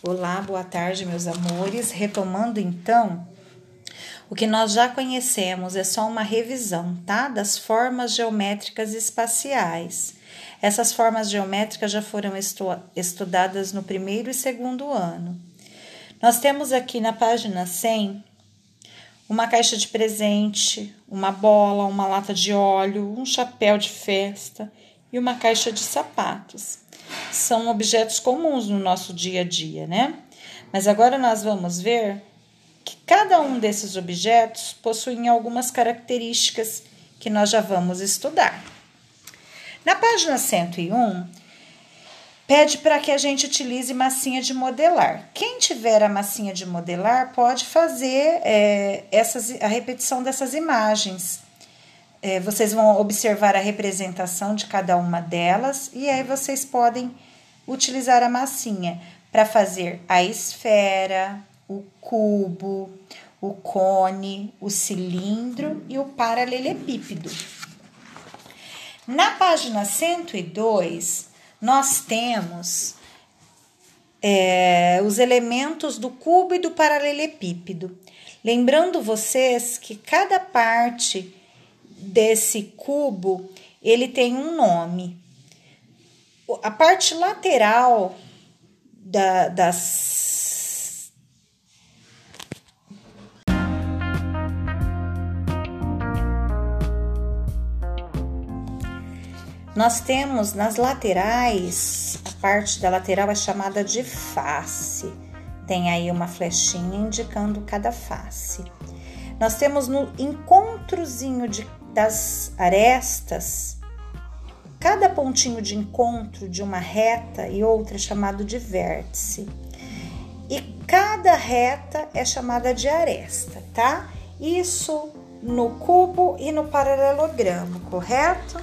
Olá, boa tarde, meus amores. Retomando então, o que nós já conhecemos é só uma revisão, tá? Das formas geométricas espaciais. Essas formas geométricas já foram estu estudadas no primeiro e segundo ano. Nós temos aqui na página 100 uma caixa de presente, uma bola, uma lata de óleo, um chapéu de festa e uma caixa de sapatos são objetos comuns no nosso dia a dia, né? Mas agora nós vamos ver que cada um desses objetos possui algumas características que nós já vamos estudar. Na página 101, pede para que a gente utilize massinha de modelar. Quem tiver a massinha de modelar pode fazer é, essas, a repetição dessas imagens é, vocês vão observar a representação de cada uma delas e aí vocês podem utilizar a massinha para fazer a esfera, o cubo, o cone, o cilindro e o paralelepípedo. Na página 102, nós temos é, os elementos do cubo e do paralelepípedo. Lembrando vocês que cada parte desse cubo, ele tem um nome. A parte lateral da, das nós temos nas laterais, a parte da lateral é chamada de face. Tem aí uma flechinha indicando cada face. Nós temos no encontrozinho de das arestas, cada pontinho de encontro de uma reta e outra é chamado de vértice. E cada reta é chamada de aresta, tá? Isso no cubo e no paralelogramo, correto?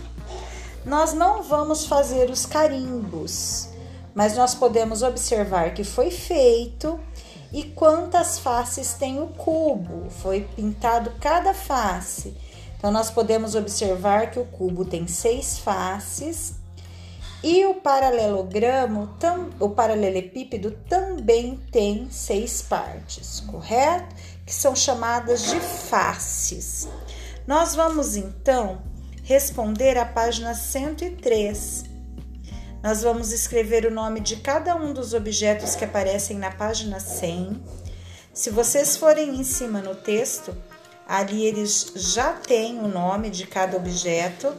Nós não vamos fazer os carimbos, mas nós podemos observar que foi feito e quantas faces tem o cubo. Foi pintado cada face então, nós podemos observar que o cubo tem seis faces e o paralelogramo, o paralelepípedo também tem seis partes, correto? Que são chamadas de faces. Nós vamos então responder à página 103. Nós vamos escrever o nome de cada um dos objetos que aparecem na página 100. Se vocês forem em cima no texto, Ali eles já têm o nome de cada objeto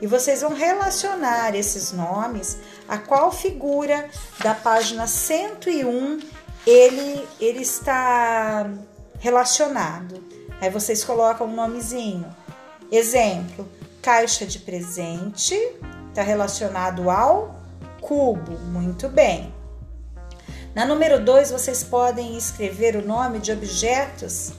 e vocês vão relacionar esses nomes a qual figura da página 101 ele, ele está relacionado. Aí vocês colocam um nomezinho. Exemplo: caixa de presente está relacionado ao cubo. Muito bem. Na número 2, vocês podem escrever o nome de objetos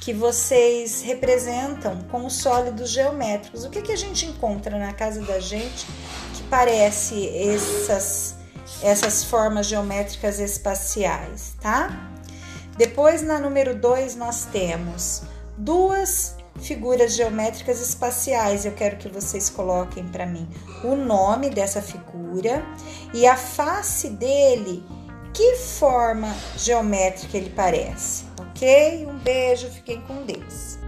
que vocês representam com os sólidos geométricos. O que, que a gente encontra na casa da gente que parece essas, essas formas geométricas espaciais, tá? Depois, na número 2, nós temos duas figuras geométricas espaciais. Eu quero que vocês coloquem para mim o nome dessa figura e a face dele, que forma geométrica ele parece ok? Um beijo, fiquem com Deus.